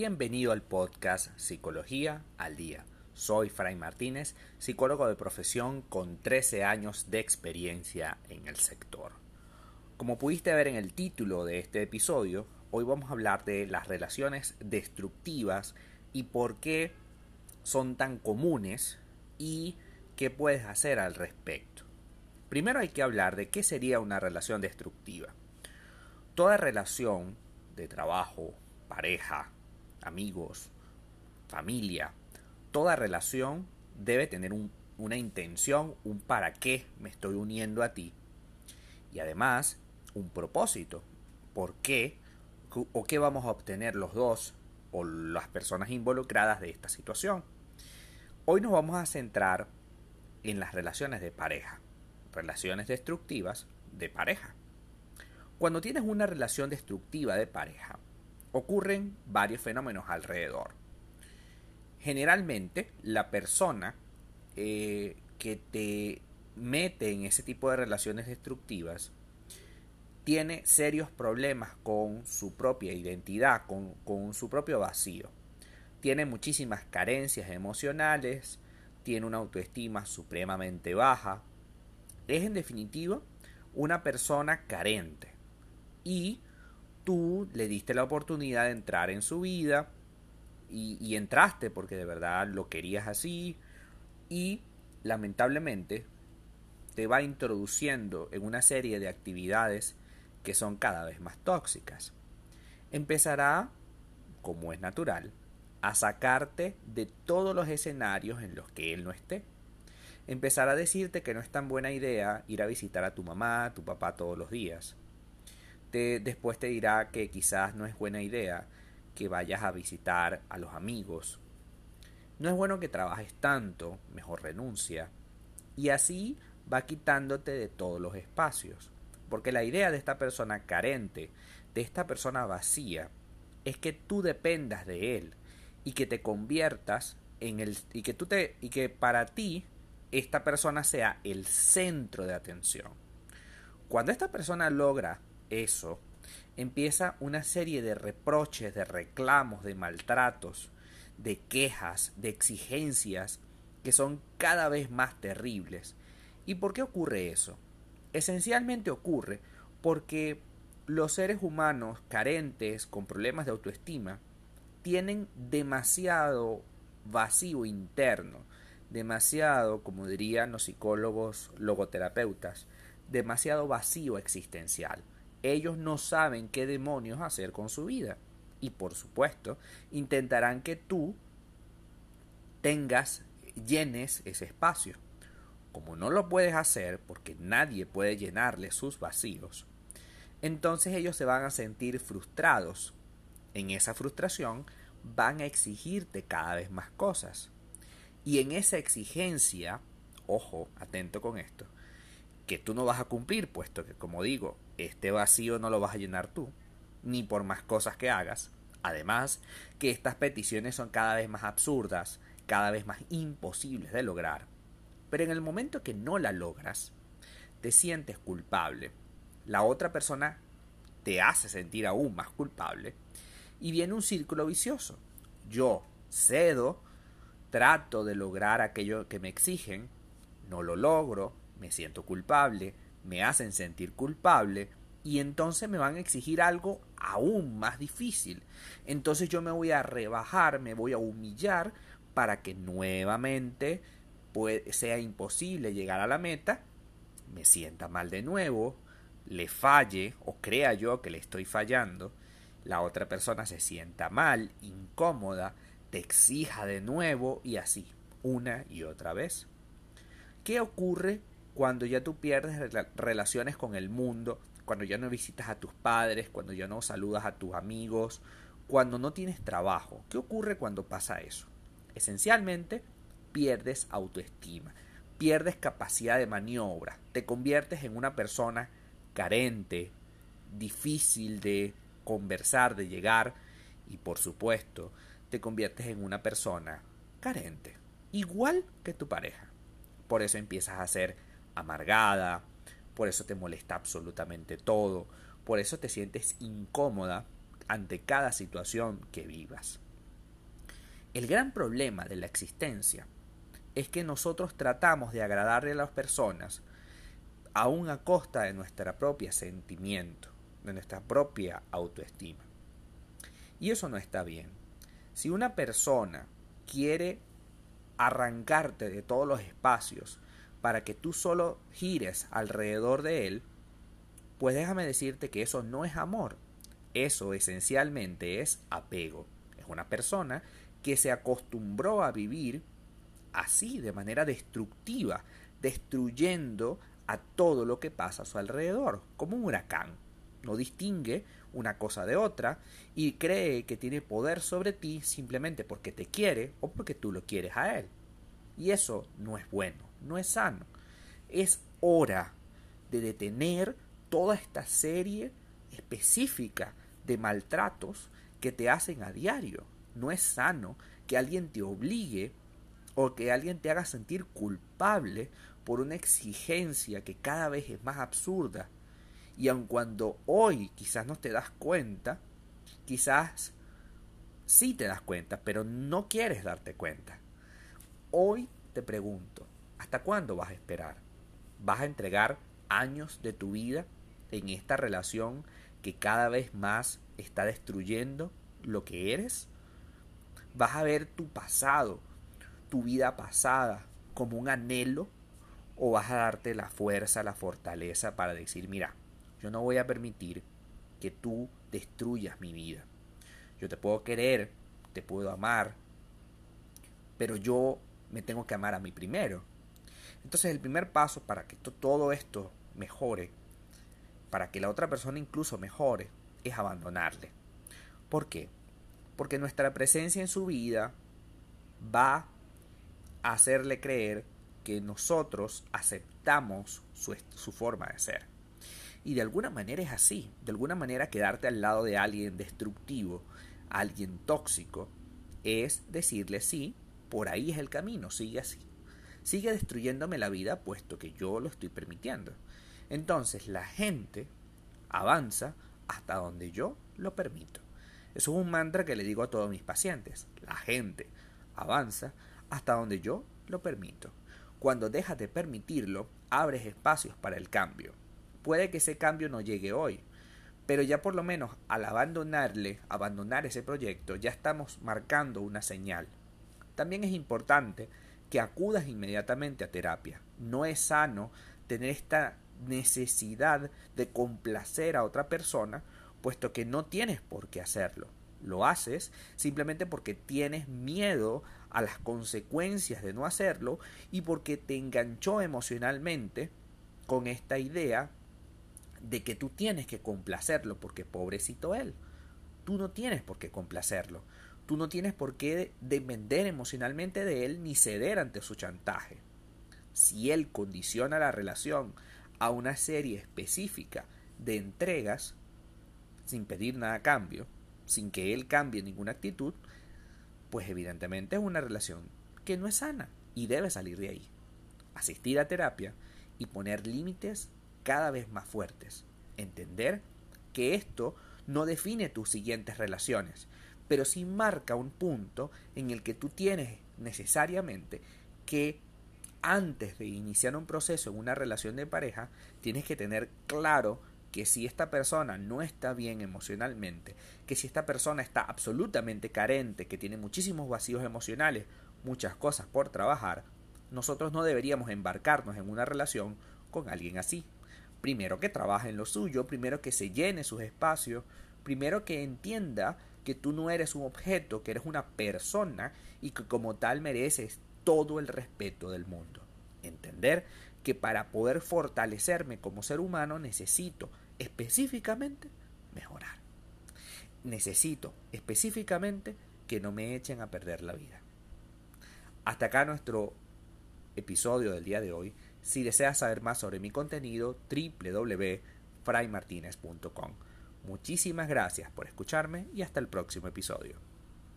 Bienvenido al podcast Psicología al Día. Soy Fray Martínez, psicólogo de profesión con 13 años de experiencia en el sector. Como pudiste ver en el título de este episodio, hoy vamos a hablar de las relaciones destructivas y por qué son tan comunes y qué puedes hacer al respecto. Primero hay que hablar de qué sería una relación destructiva. Toda relación de trabajo, pareja, amigos, familia, toda relación debe tener una intención, un para qué me estoy uniendo a ti y además un propósito, por qué o qué vamos a obtener los dos o las personas involucradas de esta situación. Hoy nos vamos a centrar en las relaciones de pareja, relaciones destructivas de pareja. Cuando tienes una relación destructiva de pareja, ocurren varios fenómenos alrededor. Generalmente, la persona eh, que te mete en ese tipo de relaciones destructivas tiene serios problemas con su propia identidad, con, con su propio vacío. Tiene muchísimas carencias emocionales, tiene una autoestima supremamente baja. Es en definitiva una persona carente. Y tú le diste la oportunidad de entrar en su vida y, entraste porque de verdad lo querías así y lamentablemente te va introduciendo en una serie de actividades que son cada vez más tóxicas. Empezará, como es natural, a sacarte de todos los escenarios en los que él no esté. Empezará a decirte que no es tan buena idea ir a visitar a tu mamá, a tu papá todos los días después te dirá que quizás no es buena idea que vayas a visitar a los amigos. No es bueno que trabajes tanto, mejor renuncia. Y así va quitándote de todos los espacios. Porque la idea de esta persona carente, de esta persona vacía, es que tú dependas de él y que te conviertas en el y que tú te y que para ti esta persona sea el centro de atención. Cuando esta persona logra eso, empieza una serie de reproches, de reclamos, de maltratos, de quejas, de exigencias que son cada vez más terribles. ¿Y por qué ocurre eso? Esencialmente ocurre porque los seres humanos carentes, con problemas de autoestima, tienen demasiado vacío interno, demasiado, como dirían los psicólogos logoterapeutas, demasiado vacío existencial ellos no saben qué demonios hacer con su vida. Y por supuesto, intentarán que tú tengas, llenes ese espacio. Como no lo puedes hacer porque nadie puede llenarle sus vacíos, entonces ellos se van a sentir frustrados. En esa frustración van a exigirte cada vez más cosas. Y en esa exigencia, ojo, atento con esto, que tú no vas a cumplir, puesto que, como digo, este vacío no lo vas a llenar tú, ni por más cosas que hagas. Además, que estas peticiones son cada vez más absurdas, cada vez más imposibles de lograr. Pero en el momento que no la logras, te sientes culpable. La otra persona te hace sentir aún más culpable y viene un círculo vicioso. Yo cedo, trato de lograr aquello que me exigen, no lo logro, me siento culpable, me hacen sentir culpable y entonces me van a exigir algo aún más difícil. Entonces yo me voy a rebajar, me voy a humillar para que nuevamente sea imposible llegar a la meta, me sienta mal de nuevo, le falle o crea yo que le estoy fallando, la otra persona se sienta mal, incómoda, te exija de nuevo y así, una y otra vez. ¿Qué ocurre cuando ya tú pierdes relaciones con el mundo, cuando ya no visitas a tus padres, cuando ya no saludas a tus amigos, cuando no tienes trabajo. ¿Qué ocurre cuando pasa eso? Esencialmente, pierdes autoestima, pierdes capacidad de maniobra, te conviertes en una persona carente, difícil de conversar, de llegar y por supuesto te conviertes en una persona carente, igual que tu pareja. Por eso empiezas a ser amargada, por eso te molesta absolutamente todo, por eso te sientes incómoda ante cada situación que vivas. El gran problema de la existencia es que nosotros tratamos de agradarle a las personas aún a costa de nuestra propia sentimiento, de nuestra propia autoestima. Y eso no está bien. Si una persona quiere arrancarte de todos los espacios para que tú solo gires alrededor de él, pues déjame decirte que eso no es amor. Eso esencialmente es apego. Es una persona que se acostumbró a vivir así, de manera destructiva, destruyendo a todo lo que pasa a su alrededor, como un huracán. No distingue una cosa de otra y cree que tiene poder sobre ti simplemente porque te quiere o porque tú lo quieres a él. Y eso no es bueno, no es sano. Es hora de detener toda esta serie específica de maltratos que te hacen a diario. No es sano que alguien te obligue o que alguien te haga sentir culpable por una exigencia que cada vez es más absurda. Y aun cuando hoy quizás no te das cuenta, quizás sí te das cuenta, pero no quieres darte cuenta. Hoy te pregunto, ¿hasta cuándo vas a esperar? ¿Vas a entregar años de tu vida en esta relación que cada vez más está destruyendo lo que eres? ¿Vas a ver tu pasado, tu vida pasada, como un anhelo? ¿O vas a darte la fuerza, la fortaleza para decir, mira, yo no voy a permitir que tú destruyas mi vida? Yo te puedo querer, te puedo amar, pero yo me tengo que amar a mí primero. Entonces el primer paso para que todo esto mejore, para que la otra persona incluso mejore, es abandonarle. ¿Por qué? Porque nuestra presencia en su vida va a hacerle creer que nosotros aceptamos su, forma de ser. Y de alguna manera es así. De alguna manera quedarte al lado de alguien destructivo, alguien tóxico, es decirle sí, por ahí es el camino, sigue así. Sigue destruyéndome la vida puesto que yo lo estoy permitiendo. Entonces la gente avanza hasta donde yo lo permito. Eso es un mantra que le digo a todos mis pacientes. La gente avanza hasta donde yo lo permito. Cuando dejas de permitirlo, abres espacios para el cambio. Puede que ese cambio no llegue hoy, pero ya por lo menos al abandonarle, abandonar ese proyecto, ya estamos marcando una señal. También es importante que acudas inmediatamente a terapia. No es sano tener esta necesidad de complacer a otra persona, puesto que no tienes por qué hacerlo. Lo haces simplemente porque tienes miedo a las consecuencias de no hacerlo y porque te enganchó emocionalmente con esta idea de que tú tienes que complacerlo porque pobrecito él. Tú no tienes por qué complacerlo. Tú no tienes por qué depender emocionalmente de él ni ceder ante su chantaje. Si él condiciona la relación a una serie específica de entregas, sin pedir nada a cambio, sin que él cambie ninguna actitud, pues evidentemente es una relación que no es sana y debe salir de ahí. Asistir a terapia y poner límites cada vez más fuertes. Entender que esto no define tus siguientes relaciones, pero sí marca un punto en el que tú tienes necesariamente que antes de iniciar un proceso en una relación de pareja, tienes que tener claro que si esta persona no está bien emocionalmente, que si esta persona está absolutamente carente, que tiene muchísimos vacíos emocionales, muchas cosas por trabajar, nosotros no deberíamos embarcarnos en una relación con alguien así. Primero que trabaje en lo suyo, primero que se llene sus espacios, primero que entienda que tú no eres un objeto, que eres una persona y que como tal mereces todo el respeto del mundo. Entender que para poder fortalecerme como ser humano necesito específicamente mejorar. Necesito específicamente que no me echen a perder la vida. Hasta acá nuestro episodio del día de hoy. Si deseas saber más sobre mi contenido, www.fraymartinez.com. Muchísimas gracias por escucharme y hasta el próximo episodio.